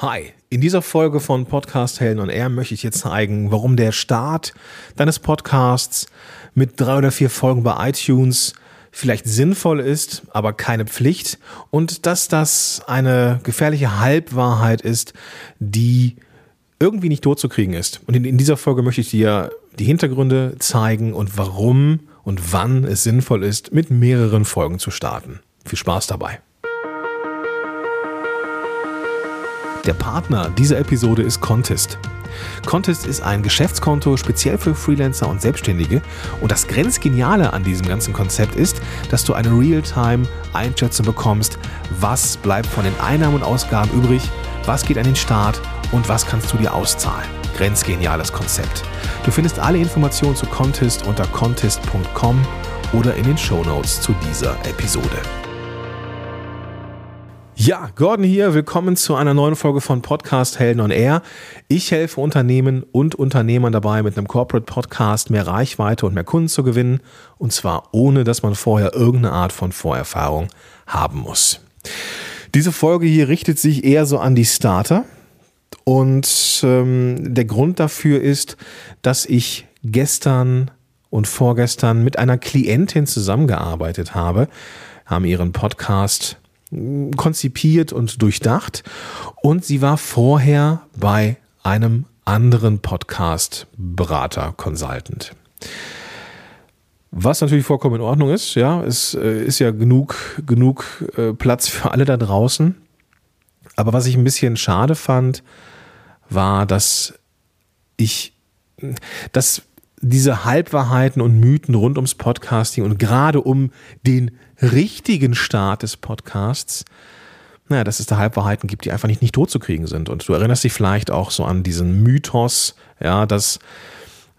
Hi, in dieser Folge von Podcast Helden und Air möchte ich dir zeigen, warum der Start deines Podcasts mit drei oder vier Folgen bei iTunes vielleicht sinnvoll ist, aber keine Pflicht und dass das eine gefährliche Halbwahrheit ist, die irgendwie nicht totzukriegen ist. Und in, in dieser Folge möchte ich dir die Hintergründe zeigen und warum und wann es sinnvoll ist, mit mehreren Folgen zu starten. Viel Spaß dabei. Der Partner dieser Episode ist Contest. Contest ist ein Geschäftskonto speziell für Freelancer und Selbstständige und das Grenzgeniale an diesem ganzen Konzept ist, dass du eine Real-Time-Einschätzung bekommst, was bleibt von den Einnahmen und Ausgaben übrig, was geht an den Start und was kannst du dir auszahlen. Grenzgeniales Konzept. Du findest alle Informationen zu Contest unter contest.com oder in den Show Notes zu dieser Episode. Ja, Gordon hier. Willkommen zu einer neuen Folge von Podcast Helden on Air. Ich helfe Unternehmen und Unternehmern dabei, mit einem Corporate Podcast mehr Reichweite und mehr Kunden zu gewinnen. Und zwar ohne, dass man vorher irgendeine Art von Vorerfahrung haben muss. Diese Folge hier richtet sich eher so an die Starter. Und ähm, der Grund dafür ist, dass ich gestern und vorgestern mit einer Klientin zusammengearbeitet habe, haben ihren Podcast konzipiert und durchdacht. Und sie war vorher bei einem anderen Podcast-Berater, Consultant. Was natürlich vollkommen in Ordnung ist, ja, es äh, ist ja genug, genug äh, Platz für alle da draußen. Aber was ich ein bisschen schade fand, war, dass ich, dass diese Halbwahrheiten und Mythen rund ums Podcasting und gerade um den richtigen Start des Podcasts, naja, dass es da Halbwahrheiten gibt, die einfach nicht, nicht totzukriegen sind. Und du erinnerst dich vielleicht auch so an diesen Mythos, ja, dass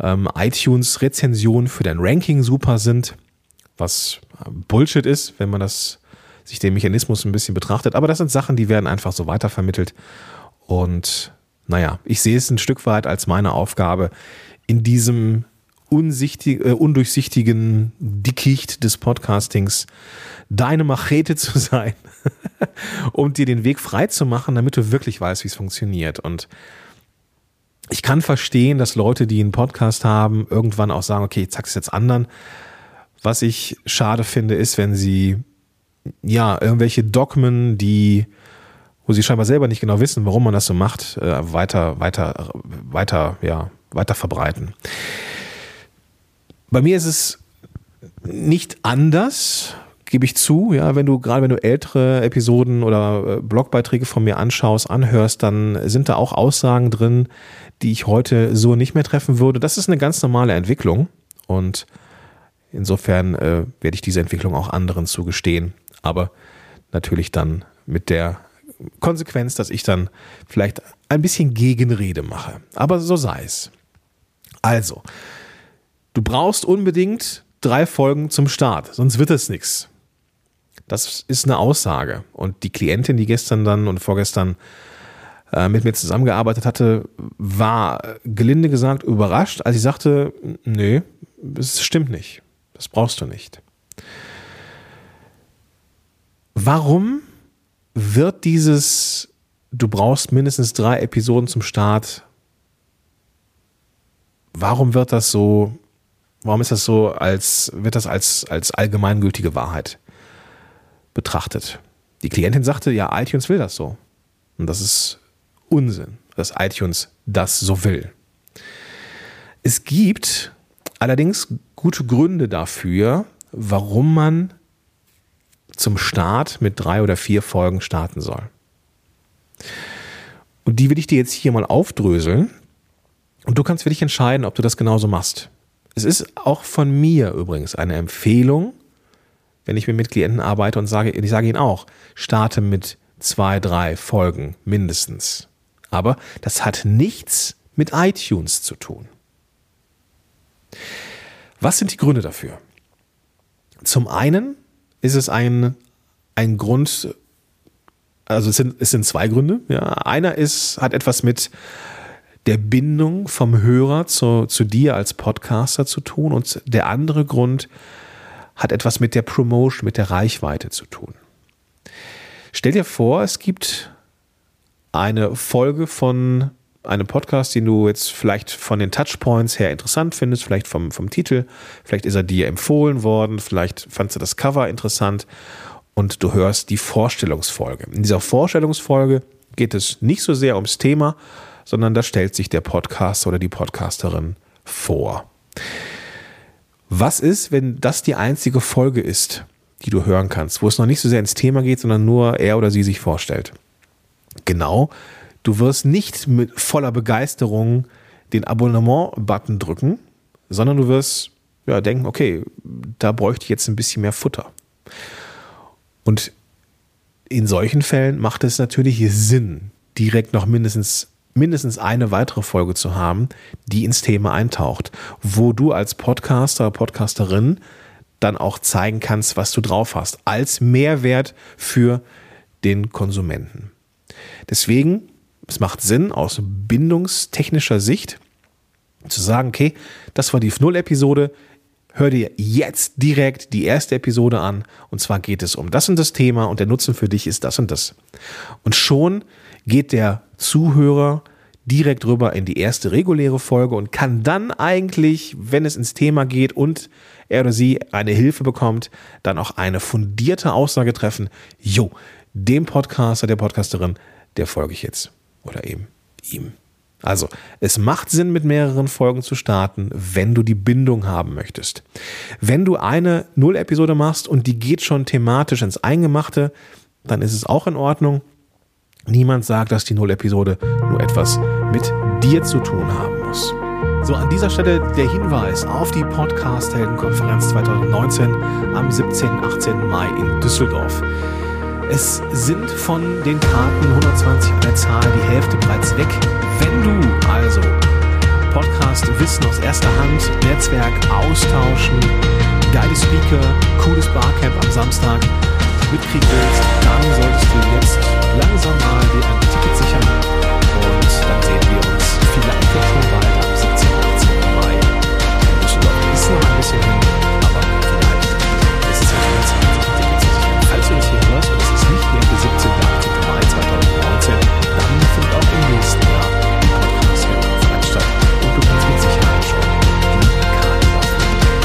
ähm, iTunes-Rezensionen für dein Ranking super sind, was Bullshit ist, wenn man das sich den Mechanismus ein bisschen betrachtet. Aber das sind Sachen, die werden einfach so weitervermittelt. Und naja, ich sehe es ein Stück weit als meine Aufgabe, in diesem unsichtig, äh, undurchsichtigen Dickicht des Podcastings deine Machete zu sein, um dir den Weg frei zu machen, damit du wirklich weißt, wie es funktioniert. Und ich kann verstehen, dass Leute, die einen Podcast haben, irgendwann auch sagen, okay, ich sag's jetzt anderen. Was ich schade finde, ist, wenn sie ja irgendwelche Dogmen, die wo sie scheinbar selber nicht genau wissen, warum man das so macht, äh, weiter, weiter, weiter, ja, weiter verbreiten. Bei mir ist es nicht anders, gebe ich zu. Ja, wenn du gerade wenn du ältere Episoden oder äh, Blogbeiträge von mir anschaust, anhörst, dann sind da auch Aussagen drin, die ich heute so nicht mehr treffen würde. Das ist eine ganz normale Entwicklung und insofern äh, werde ich diese Entwicklung auch anderen zugestehen, aber natürlich dann mit der Konsequenz, dass ich dann vielleicht ein bisschen Gegenrede mache. Aber so sei es. Also, Du brauchst unbedingt drei Folgen zum Start, sonst wird es nichts. Das ist eine Aussage. Und die Klientin, die gestern dann und vorgestern äh, mit mir zusammengearbeitet hatte, war gelinde gesagt überrascht, als ich sagte, nee, das stimmt nicht. Das brauchst du nicht. Warum wird dieses, du brauchst mindestens drei Episoden zum Start, warum wird das so Warum ist das so, als wird das als, als allgemeingültige Wahrheit betrachtet? Die Klientin sagte, ja, iTunes will das so. Und das ist Unsinn, dass iTunes das so will. Es gibt allerdings gute Gründe dafür, warum man zum Start mit drei oder vier Folgen starten soll. Und die will ich dir jetzt hier mal aufdröseln. Und du kannst für dich entscheiden, ob du das genauso machst. Es ist auch von mir übrigens eine Empfehlung, wenn ich mit Klienten arbeite und sage, ich sage ihnen auch, starte mit zwei, drei Folgen mindestens. Aber das hat nichts mit iTunes zu tun. Was sind die Gründe dafür? Zum einen ist es ein, ein Grund, also es sind, es sind zwei Gründe. Ja. Einer ist, hat etwas mit der Bindung vom Hörer zu, zu dir als Podcaster zu tun und der andere Grund hat etwas mit der Promotion, mit der Reichweite zu tun. Stell dir vor, es gibt eine Folge von einem Podcast, den du jetzt vielleicht von den Touchpoints her interessant findest, vielleicht vom, vom Titel, vielleicht ist er dir empfohlen worden, vielleicht fandst du das Cover interessant und du hörst die Vorstellungsfolge. In dieser Vorstellungsfolge geht es nicht so sehr ums Thema, sondern da stellt sich der Podcaster oder die Podcasterin vor. Was ist, wenn das die einzige Folge ist, die du hören kannst, wo es noch nicht so sehr ins Thema geht, sondern nur er oder sie sich vorstellt? Genau, du wirst nicht mit voller Begeisterung den Abonnement-Button drücken, sondern du wirst ja, denken, okay, da bräuchte ich jetzt ein bisschen mehr Futter. Und in solchen Fällen macht es natürlich Sinn, direkt noch mindestens mindestens eine weitere Folge zu haben, die ins Thema eintaucht, wo du als Podcaster, Podcasterin dann auch zeigen kannst, was du drauf hast, als Mehrwert für den Konsumenten. Deswegen, es macht Sinn aus bindungstechnischer Sicht zu sagen, okay, das war die Null-Episode, hör dir jetzt direkt die erste Episode an. Und zwar geht es um das und das Thema und der Nutzen für dich ist das und das. Und schon geht der Zuhörer direkt rüber in die erste reguläre Folge und kann dann eigentlich, wenn es ins Thema geht und er oder sie eine Hilfe bekommt, dann auch eine fundierte Aussage treffen. Jo, dem Podcaster, der Podcasterin, der folge ich jetzt. Oder eben ihm. Also, es macht Sinn, mit mehreren Folgen zu starten, wenn du die Bindung haben möchtest. Wenn du eine Null-Episode machst und die geht schon thematisch ins Eingemachte, dann ist es auch in Ordnung. Niemand sagt, dass die Null-Episode nur etwas mit dir zu tun haben muss. So, an dieser Stelle der Hinweis auf die Podcast-Helden-Konferenz 2019 am 17. 18. Mai in Düsseldorf. Es sind von den Karten 120 an der Zahl die Hälfte bereits weg. Wenn du also Podcast Wissen aus erster Hand, Netzwerk austauschen, geile Speaker, cooles Barcamp am Samstag mitkriegen willst, dann solltest du jetzt langsam mal dir ein Ticket sichern und dann sehen wir uns vielleicht schon bald am 17. 18. Mai Düsseldorf. Ist noch ein bisschen hin, aber vielleicht ist es ja schon Zeit, ein Ticket zu sichern. Falls du das hier hörst und es ist nicht mehr der 17. 18. Mai 2019, dann findet auch im nächsten Jahr die Podcast-Konferenz statt und du kannst mit Sicherheit schon die Karte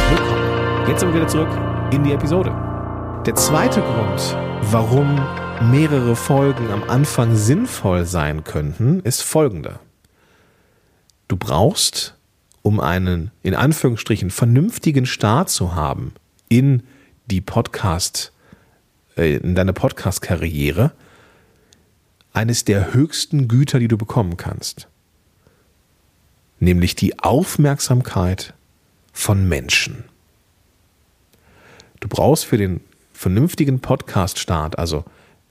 bekommen. Jetzt aber wieder zurück in die Episode. Der zweite Grund, warum mehrere Folgen am Anfang sinnvoll sein könnten, ist folgender. Du brauchst, um einen in Anführungsstrichen vernünftigen Start zu haben in die Podcast, äh, in deine Podcast-Karriere, eines der höchsten Güter, die du bekommen kannst. Nämlich die Aufmerksamkeit von Menschen. Du brauchst für den vernünftigen Podcast-Start, also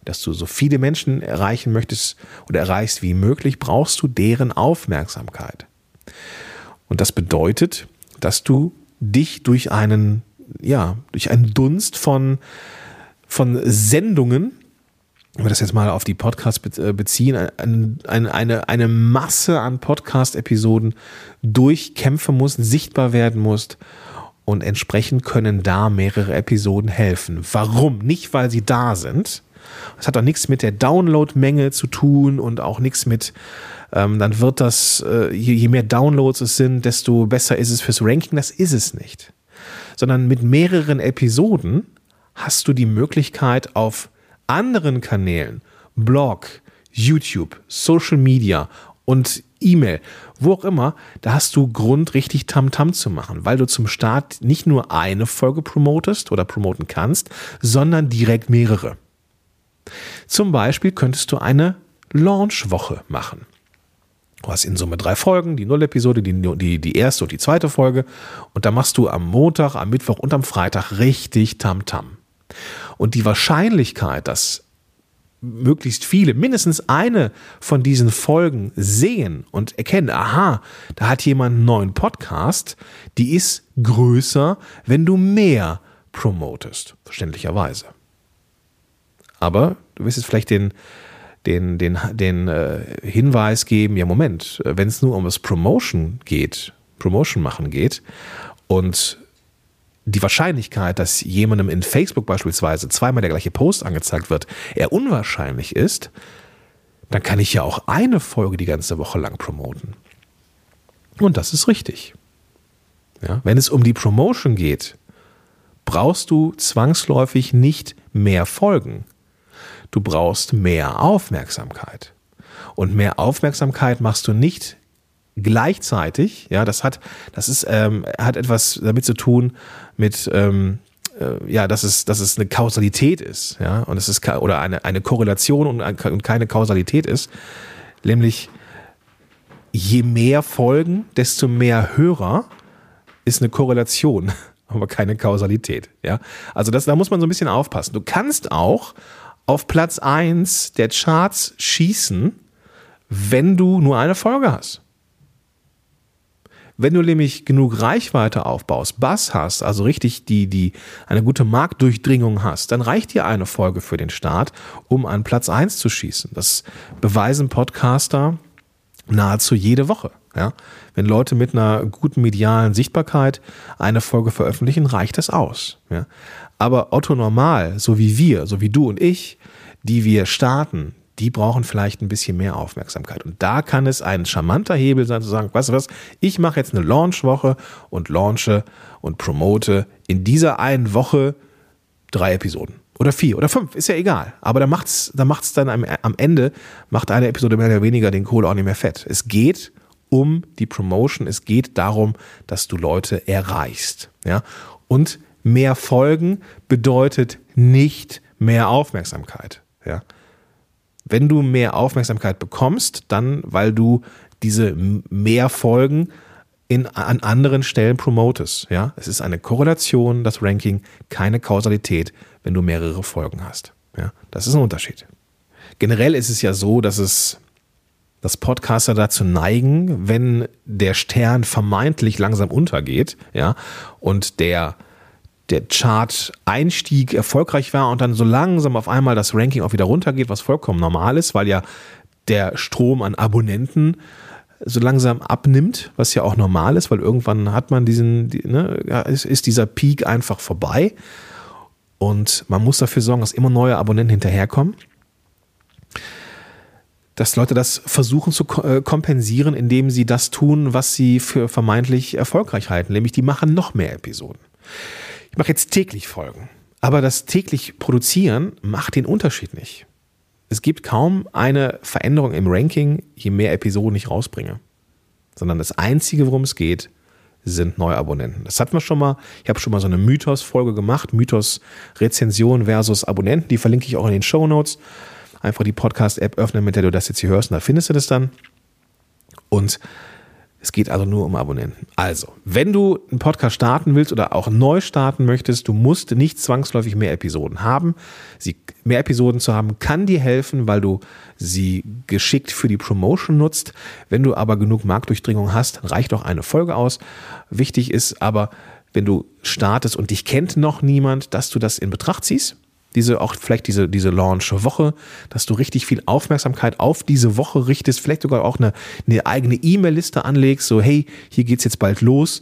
dass du so viele Menschen erreichen möchtest oder erreichst wie möglich, brauchst du deren Aufmerksamkeit. Und das bedeutet, dass du dich durch einen, ja, durch einen Dunst von, von Sendungen, wenn wir das jetzt mal auf die Podcasts äh, beziehen, eine, eine, eine Masse an Podcast-Episoden durchkämpfen musst, sichtbar werden musst und entsprechend können da mehrere Episoden helfen. Warum? Nicht, weil sie da sind. Das hat auch nichts mit der Downloadmenge zu tun und auch nichts mit, ähm, dann wird das, äh, je, je mehr Downloads es sind, desto besser ist es fürs Ranking. Das ist es nicht. Sondern mit mehreren Episoden hast du die Möglichkeit auf anderen Kanälen, Blog, YouTube, Social Media und E-Mail, wo auch immer, da hast du Grund, richtig Tamtam -Tam zu machen, weil du zum Start nicht nur eine Folge promotest oder promoten kannst, sondern direkt mehrere. Zum Beispiel könntest du eine Launchwoche machen. Du hast in Summe drei Folgen, die Null-Episode, die, die, die erste und die zweite Folge. Und da machst du am Montag, am Mittwoch und am Freitag richtig Tamtam. -Tam. Und die Wahrscheinlichkeit, dass möglichst viele mindestens eine von diesen Folgen sehen und erkennen, aha, da hat jemand einen neuen Podcast, die ist größer, wenn du mehr promotest, verständlicherweise. Aber du wirst jetzt vielleicht den, den, den, den äh, Hinweis geben, ja Moment, wenn es nur um das Promotion geht, Promotion machen geht und die Wahrscheinlichkeit, dass jemandem in Facebook beispielsweise zweimal der gleiche Post angezeigt wird, eher unwahrscheinlich ist, dann kann ich ja auch eine Folge die ganze Woche lang promoten. Und das ist richtig. Ja, wenn es um die Promotion geht, brauchst du zwangsläufig nicht mehr Folgen. Du brauchst mehr Aufmerksamkeit. Und mehr Aufmerksamkeit machst du nicht gleichzeitig. Ja, das hat, das ist, ähm, hat etwas damit zu tun mit, ähm, äh, ja, dass es, dass es eine Kausalität ist, ja, und es ist oder eine, eine Korrelation und, und keine Kausalität ist, nämlich je mehr Folgen, desto mehr Hörer ist eine Korrelation, aber keine Kausalität, ja. Also das, da muss man so ein bisschen aufpassen. Du kannst auch auf Platz eins der Charts schießen, wenn du nur eine Folge hast. Wenn du nämlich genug Reichweite aufbaust, Bass hast, also richtig die, die, eine gute Marktdurchdringung hast, dann reicht dir eine Folge für den Start, um an Platz eins zu schießen. Das beweisen Podcaster nahezu jede Woche. Ja? Wenn Leute mit einer guten medialen Sichtbarkeit eine Folge veröffentlichen, reicht das aus. Ja? Aber Otto Normal, so wie wir, so wie du und ich, die wir starten, die brauchen vielleicht ein bisschen mehr Aufmerksamkeit. Und da kann es ein charmanter Hebel sein, zu sagen, weißt du was, ich mache jetzt eine Launchwoche und launche und promote in dieser einen Woche drei Episoden. Oder vier oder fünf, ist ja egal. Aber da macht's, da macht's dann am, am Ende, macht eine Episode mehr oder weniger den Kohl auch nicht mehr fett. Es geht um die Promotion, es geht darum, dass du Leute erreichst. Ja? Und mehr Folgen bedeutet nicht mehr Aufmerksamkeit. Ja? Wenn du mehr Aufmerksamkeit bekommst, dann, weil du diese mehr Folgen in, an anderen Stellen promotest. Ja? Es ist eine Korrelation, das Ranking, keine Kausalität, wenn du mehrere Folgen hast. Ja? Das ist ein Unterschied. Generell ist es ja so, dass es dass Podcaster dazu neigen, wenn der Stern vermeintlich langsam untergeht, ja, und der der Chart-Einstieg erfolgreich war und dann so langsam auf einmal das Ranking auch wieder runtergeht, was vollkommen normal ist, weil ja der Strom an Abonnenten so langsam abnimmt, was ja auch normal ist, weil irgendwann hat man diesen, ne, ist, ist dieser Peak einfach vorbei und man muss dafür sorgen, dass immer neue Abonnenten hinterherkommen. Dass Leute das versuchen zu äh, kompensieren, indem sie das tun, was sie für vermeintlich erfolgreich halten, nämlich die machen noch mehr Episoden. Ich mache jetzt täglich Folgen. Aber das täglich Produzieren macht den Unterschied nicht. Es gibt kaum eine Veränderung im Ranking, je mehr Episoden ich rausbringe. Sondern das Einzige, worum es geht, sind Neuabonnenten. Das hatten wir schon mal. Ich habe schon mal so eine Mythos-Folge gemacht. Mythos-Rezension versus Abonnenten. Die verlinke ich auch in den Show Notes. Einfach die Podcast-App öffnen, mit der du das jetzt hier hörst, und da findest du das dann. Und es geht also nur um Abonnenten. Also, wenn du einen Podcast starten willst oder auch neu starten möchtest, du musst nicht zwangsläufig mehr Episoden haben. Sie, mehr Episoden zu haben kann dir helfen, weil du sie geschickt für die Promotion nutzt. Wenn du aber genug Marktdurchdringung hast, reicht doch eine Folge aus. Wichtig ist aber, wenn du startest und dich kennt noch niemand, dass du das in Betracht ziehst diese auch vielleicht diese, diese Launch-Woche, dass du richtig viel Aufmerksamkeit auf diese Woche richtest, vielleicht sogar auch eine, eine eigene E-Mail-Liste anlegst, so hey, hier geht's jetzt bald los.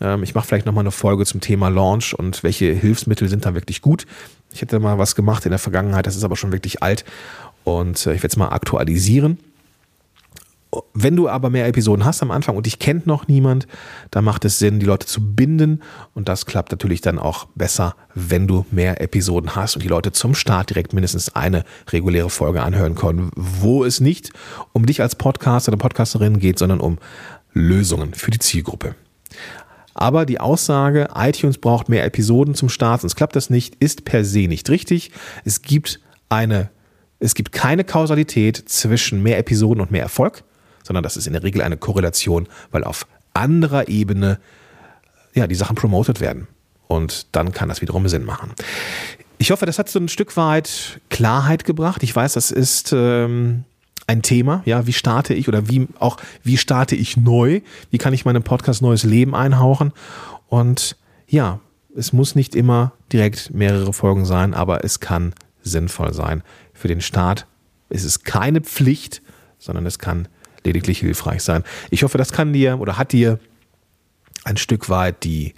Ähm, ich mache vielleicht nochmal eine Folge zum Thema Launch und welche Hilfsmittel sind da wirklich gut. Ich hätte mal was gemacht in der Vergangenheit, das ist aber schon wirklich alt und äh, ich werde es mal aktualisieren. Wenn du aber mehr Episoden hast am Anfang und dich kennt noch niemand, dann macht es Sinn, die Leute zu binden. Und das klappt natürlich dann auch besser, wenn du mehr Episoden hast und die Leute zum Start direkt mindestens eine reguläre Folge anhören können, wo es nicht um dich als Podcaster oder Podcasterin geht, sondern um Lösungen für die Zielgruppe. Aber die Aussage, iTunes braucht mehr Episoden zum Start, sonst klappt das nicht, ist per se nicht richtig. Es gibt eine, es gibt keine Kausalität zwischen mehr Episoden und mehr Erfolg sondern das ist in der Regel eine Korrelation, weil auf anderer Ebene ja, die Sachen promotet werden. Und dann kann das wiederum Sinn machen. Ich hoffe, das hat so ein Stück weit Klarheit gebracht. Ich weiß, das ist ähm, ein Thema. Ja, wie starte ich oder wie auch wie starte ich neu? Wie kann ich meinem Podcast neues Leben einhauchen? Und ja, es muss nicht immer direkt mehrere Folgen sein, aber es kann sinnvoll sein. Für den Start ist es keine Pflicht, sondern es kann lediglich hilfreich sein. Ich hoffe, das kann dir oder hat dir ein Stück weit die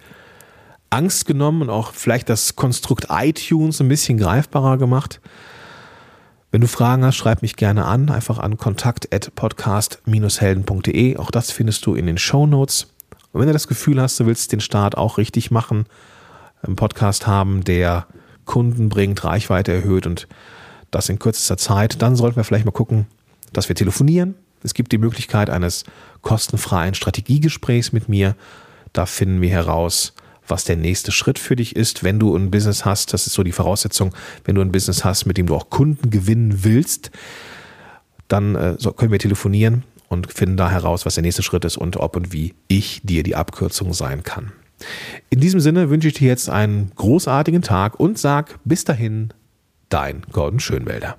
Angst genommen und auch vielleicht das Konstrukt iTunes ein bisschen greifbarer gemacht. Wenn du Fragen hast, schreib mich gerne an, einfach an kontakt.podcast-helden.de. Auch das findest du in den Show Notes. Und wenn du das Gefühl hast, du willst den Start auch richtig machen, einen Podcast haben, der Kunden bringt, Reichweite erhöht und das in kürzester Zeit, dann sollten wir vielleicht mal gucken, dass wir telefonieren. Es gibt die Möglichkeit eines kostenfreien Strategiegesprächs mit mir. Da finden wir heraus, was der nächste Schritt für dich ist, wenn du ein Business hast. Das ist so die Voraussetzung, wenn du ein Business hast, mit dem du auch Kunden gewinnen willst, dann äh, können wir telefonieren und finden da heraus, was der nächste Schritt ist und ob und wie ich dir die Abkürzung sein kann. In diesem Sinne wünsche ich dir jetzt einen großartigen Tag und sag bis dahin, dein Gordon Schönwälder.